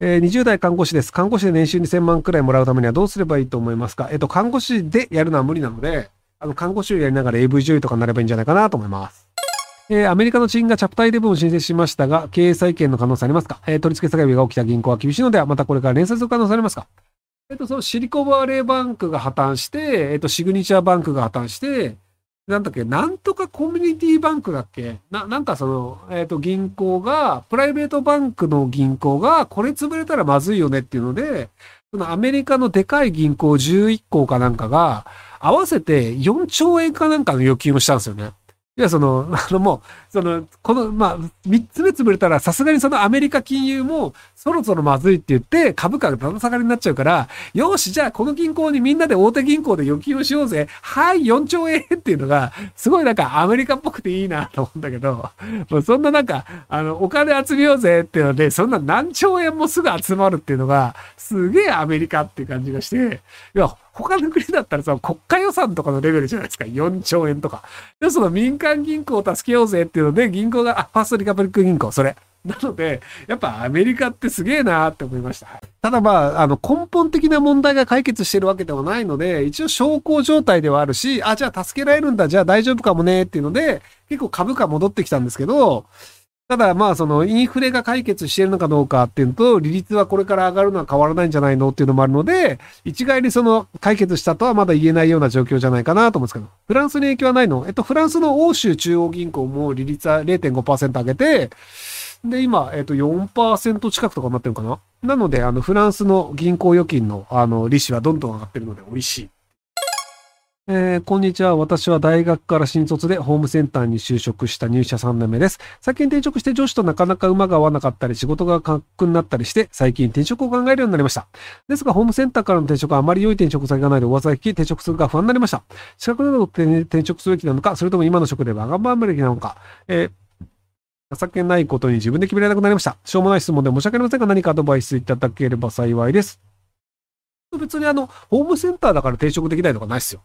えー、20代看護師です。看護師で年収2000万くらいもらうためにはどうすればいいと思いますか？えっ、と、看護師でやるのは無理なので、あの、看護師をやりながら AV 女優とかになればいいんじゃないかなと思います。えー、アメリカの地銀がチャプター11を申請しましたが、経営再建の可能性ありますか？えー、取り付け下げが起きた銀行は厳しいのでは、またこれから連載する可能性ありますか？えっ、と、そのシリコバレーバンクが破綻して、えっ、と、シグニチャーバンクが破綻して、なんだっけ、なんとかコミュニティバンクだっけ？な、なんかその、えっ、ー、と、銀行が、プライベートバンクの銀行が、これ潰れたらまずいよねっていうので、そのアメリカのでかい銀行11行かなんかが、合わせて4兆円かなんかの預金をしたんですよね。いや、その、あのもう、その、この、まあ、三つ目潰れたら、さすがにそのアメリカ金融も、そろそろまずいって言って、株価がだだ下がりになっちゃうから、よし、じゃあこの銀行にみんなで大手銀行で預金をしようぜ。はい、4兆円っていうのが、すごいなんかアメリカっぽくていいなと思うんだけど、もうそんななんか、あの、お金集めようぜっていうので、そんな何兆円もすぐ集まるっていうのが、すげえアメリカっていう感じがして、いや、他の国だったらさ、国家予算とかのレベルじゃないですか。4兆円とか。で、その民間銀行を助けようぜっていうので、銀行が、あ、ファーストリカブリック銀行、それ。なので、やっぱアメリカってすげえなーって思いました。ただまあ、あの根本的な問題が解決してるわけではないので、一応小康状態ではあるし、あ、じゃあ助けられるんだ、じゃあ大丈夫かもねっていうので、結構株価戻ってきたんですけど、ただまあそのインフレが解決しているのかどうかっていうのと、利率はこれから上がるのは変わらないんじゃないのっていうのもあるので、一概にその解決したとはまだ言えないような状況じゃないかなと思うんですけど、フランスに影響はないの。えっと、フランスの欧州中央銀行も利率は0.5%上げて、で、今、えっと、4%近くとかになってるかな。なので、あの、フランスの銀行預金の、あの、利子はどんどん上がってるので美味しい。えー、こんにちは。私は大学から新卒でホームセンターに就職した入社3年目です。最近転職して上司となかなか馬が合わなかったり、仕事が過酷になったりして、最近転職を考えるようになりました。ですが、ホームセンターからの転職はあまり良い転職先がないで噂が聞き、転職するが不安になりました。資格などで転職すべきなのか、それとも今の職でわがままべきなのか、えー、情けないことに自分で決められなくなりました。しょうもない質問で申し訳ありませんが、何かアドバイスいただければ幸いです。別にあの、ホームセンターだから転職できないとかないですよ。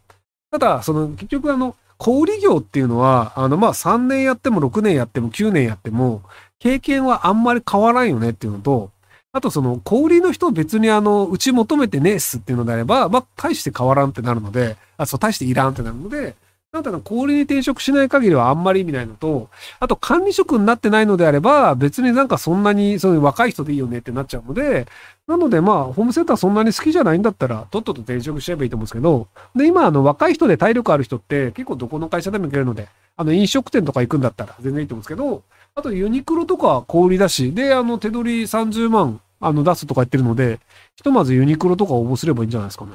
ただ、その、結局あの、小売業っていうのは、あの、まあ、3年やっても6年やっても9年やっても、経験はあんまり変わらんよねっていうのと、あとその、小売の人別にあの、うち求めてねえっすっていうのであれば、まあ、大して変わらんってなるので、あ、そう、大していらんってなるので、なんだろう、小売に転職しない限りはあんまり意味ないのと、あと管理職になってないのであれば、別になんかそんなに、そういう若い人でいいよねってなっちゃうので、なのでまあ、ホームセンターそんなに好きじゃないんだったら、とっとと転職しちゃえばいいと思うんですけど、で、今、あの、若い人で体力ある人って結構どこの会社でも行けるので、あの、飲食店とか行くんだったら全然いいと思うんですけど、あとユニクロとか小売だし、で、あの、手取り30万、あの、出すとか言ってるので、ひとまずユニクロとか応募すればいいんじゃないですかね。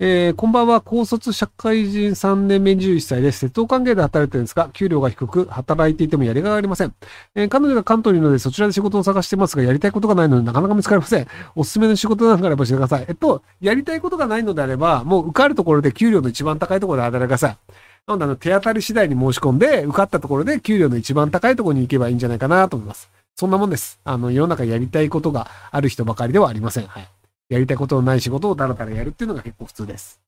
えー、こんばんは。高卒社会人3年目21歳です。鉄道関係で働いてるんですが、給料が低く、働いていてもやりがいがありません。えー、彼女が関東にいるので、そちらで仕事を探してますが、やりたいことがないので、なかなか見つかりません。おすすめの仕事なんかあれば教えてください。えっと、やりたいことがないのであれば、もう受かるところで給料の一番高いところで働いてください。なので、あの、手当たり次第に申し込んで、受かったところで給料の一番高いところに行けばいいんじゃないかなと思います。そんなもんです。あの、世の中やりたいことがある人ばかりではありません。はい。やりたいことのない仕事をだらだらやるっていうのが結構普通です。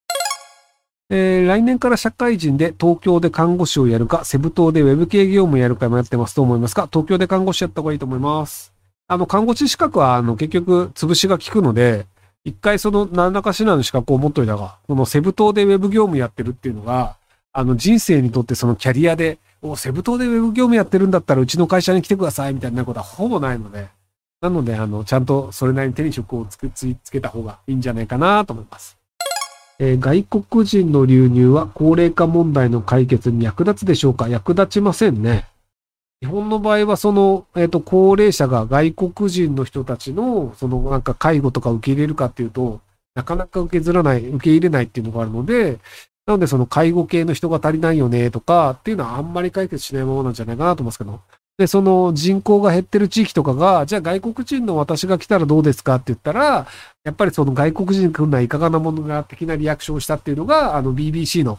えー、来年から社会人で東京で看護師をやるか、セブ島でウェブ系業務をやるか迷ってますと思いますか東京で看護師やった方がいいと思います。あの、看護師資格は、あの、結局、潰しが効くので、一回その何らかしらの資格を持っといたが、このセブ島でウェブ業務やってるっていうのが、あの、人生にとってそのキャリアで、お、セブ島でウェブ業務やってるんだったらうちの会社に来てくださいみたいなことはほぼないので、なので、あの、ちゃんとそれなりに手に職をつけ、つけた方がいいんじゃないかなと思います。えー、外国人の流入は高齢化問題の解決に役立つでしょうか？役立ちませんね。日本の場合は、その、えっ、ー、と、高齢者が外国人の人たちの、その、なんか介護とか受け入れるかっていうと、なかなか受けづらない、受け入れないっていうのがあるので、なので、その介護系の人が足りないよねとかっていうのはあんまり解決しないものなんじゃないかなと思いますけど。で、その人口が減ってる地域とかが、じゃあ外国人の私が来たらどうですかって言ったら、やっぱりその外国人来るのはいかがなものが的なリアクションをしたっていうのが、あの BBC の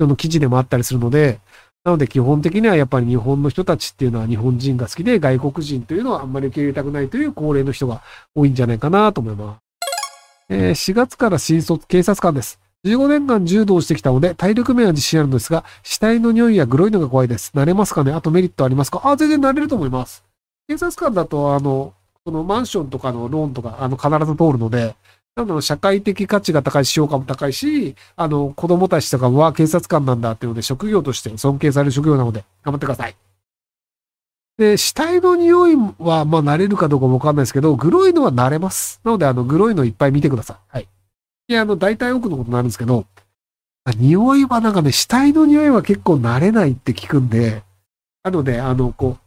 その記事でもあったりするので、なので基本的にはやっぱり日本の人たちっていうのは日本人が好きで外国人というのはあんまり受け入れたくないという高齢の人が多いんじゃないかなと思います。えー、4月から新卒警察官です。15年間柔道をしてきたので、体力面は自信あるのですが、死体の匂いやグロいのが怖いです。慣れますかね？あとメリットありますか？あ、全然慣れると思います。警察官だと、あの、そのマンションとかのローンとか、あの、必ず通るので、なので、社会的価値が高いし、評価も高いし、あの、子供たちとかは警察官なんだっていうので、職業として尊敬される職業なので、頑張ってください。で、死体の匂いは、まあ、慣れるかどうかもわかんないですけど、グロいのは慣れます。なので、あの、グロいのいっぱい見てください。はい。いや、あの、大体多くのことになるんですけど、匂いはなんかね、死体の匂いは結構慣れないって聞くんで、なので、あの、こう、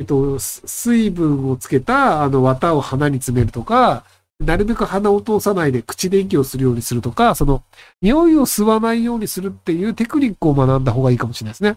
えっと、水分をつけた、あの、綿を鼻に詰めるとか、なるべく鼻を通さないで口で息をするようにするとか、その、匂いを吸わないようにするっていうテクニックを学んだ方がいいかもしれないですね。